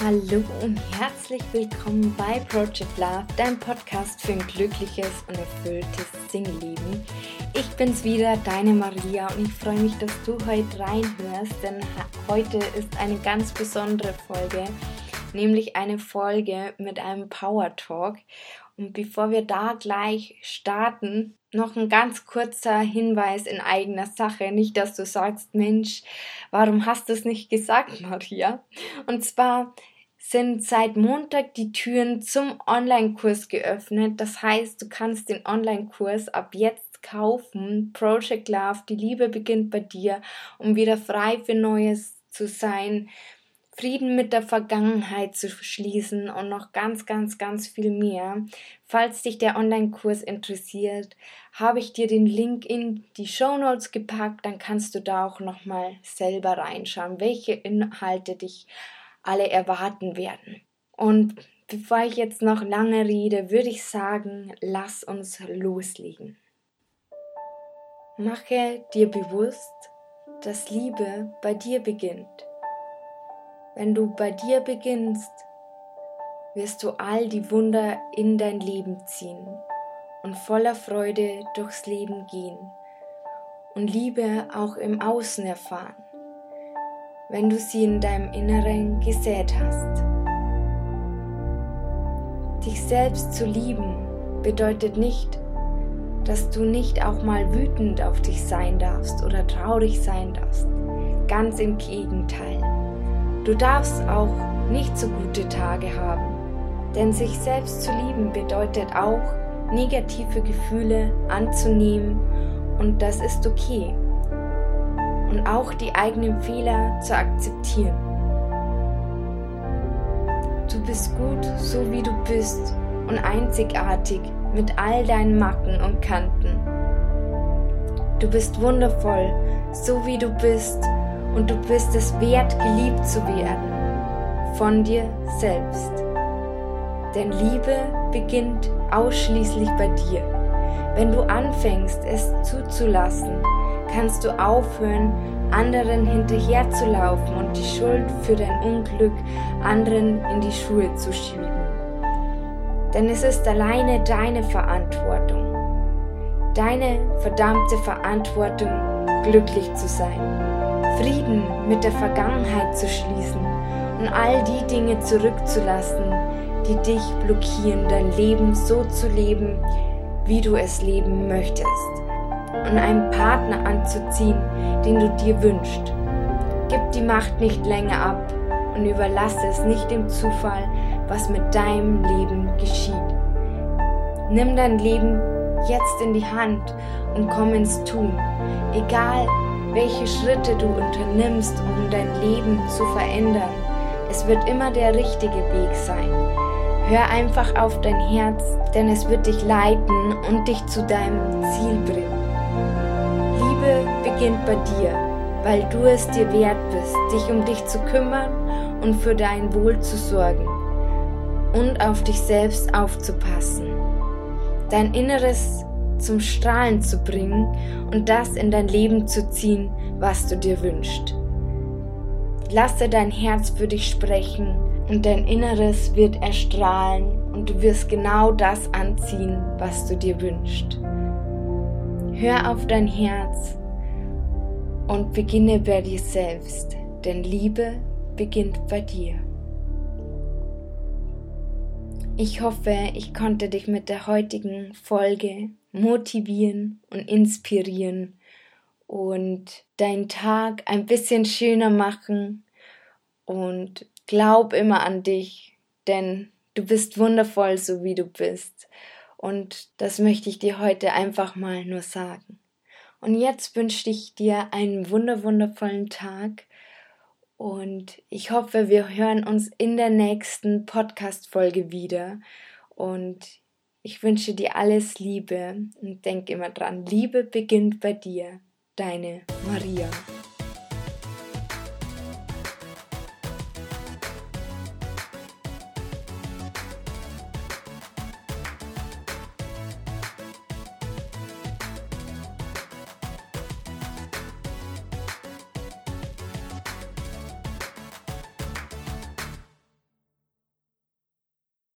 Hallo und herzlich willkommen bei Project Love, deinem Podcast für ein glückliches und erfülltes Singleben. Ich bin's wieder, deine Maria, und ich freue mich, dass du heute reinhörst, denn heute ist eine ganz besondere Folge, nämlich eine Folge mit einem Power Talk. Und bevor wir da gleich starten, noch ein ganz kurzer Hinweis in eigener Sache. Nicht, dass du sagst, Mensch, warum hast du es nicht gesagt, Maria? Und zwar sind seit Montag die Türen zum Online-Kurs geöffnet. Das heißt, du kannst den Online-Kurs ab jetzt kaufen. Project Love, die Liebe beginnt bei dir, um wieder frei für Neues zu sein. Frieden mit der Vergangenheit zu schließen und noch ganz, ganz, ganz viel mehr. Falls dich der Online-Kurs interessiert, habe ich dir den Link in die Show Notes gepackt, dann kannst du da auch nochmal selber reinschauen, welche Inhalte dich alle erwarten werden. Und bevor ich jetzt noch lange rede, würde ich sagen, lass uns loslegen. Mache dir bewusst, dass Liebe bei dir beginnt. Wenn du bei dir beginnst, wirst du all die Wunder in dein Leben ziehen und voller Freude durchs Leben gehen und Liebe auch im Außen erfahren, wenn du sie in deinem Inneren gesät hast. Dich selbst zu lieben bedeutet nicht, dass du nicht auch mal wütend auf dich sein darfst oder traurig sein darfst. Ganz im Gegenteil. Du darfst auch nicht so gute Tage haben, denn sich selbst zu lieben bedeutet auch, negative Gefühle anzunehmen und das ist okay. Und auch die eigenen Fehler zu akzeptieren. Du bist gut, so wie du bist und einzigartig mit all deinen Macken und Kanten. Du bist wundervoll, so wie du bist und du bist es wert, geliebt zu werden von dir selbst. Denn Liebe beginnt ausschließlich bei dir. Wenn du anfängst, es zuzulassen, kannst du aufhören, anderen hinterherzulaufen und die Schuld für dein Unglück anderen in die Schuhe zu schieben. Denn es ist alleine deine Verantwortung, deine verdammte Verantwortung, glücklich zu sein. Frieden mit der Vergangenheit zu schließen und all die Dinge zurückzulassen, die dich blockieren, dein Leben so zu leben, wie du es leben möchtest. Und einen Partner anzuziehen, den du dir wünschst. Gib die Macht nicht länger ab und überlasse es nicht dem Zufall, was mit deinem Leben geschieht. Nimm dein Leben jetzt in die Hand und komm ins Tun. Egal, welche Schritte du unternimmst, um dein Leben zu verändern. Es wird immer der richtige Weg sein. Hör einfach auf dein Herz, denn es wird dich leiten und dich zu deinem Ziel bringen. Liebe beginnt bei dir, weil du es dir wert bist, dich um dich zu kümmern und für dein Wohl zu sorgen und auf dich selbst aufzupassen. Dein Inneres zum Strahlen zu bringen und das in dein Leben zu ziehen, was du dir wünschst. Lasse dein Herz für dich sprechen und dein Inneres wird erstrahlen und du wirst genau das anziehen, was du dir wünschst. Hör auf dein Herz und beginne bei dir selbst, denn Liebe beginnt bei dir. Ich hoffe, ich konnte dich mit der heutigen Folge motivieren und inspirieren und deinen Tag ein bisschen schöner machen und glaub immer an dich, denn du bist wundervoll, so wie du bist. Und das möchte ich dir heute einfach mal nur sagen. Und jetzt wünsche ich dir einen wunderwundervollen Tag und ich hoffe, wir hören uns in der nächsten Podcast-Folge wieder. Und ich wünsche dir alles Liebe und denk immer dran, Liebe beginnt bei dir. Deine Maria.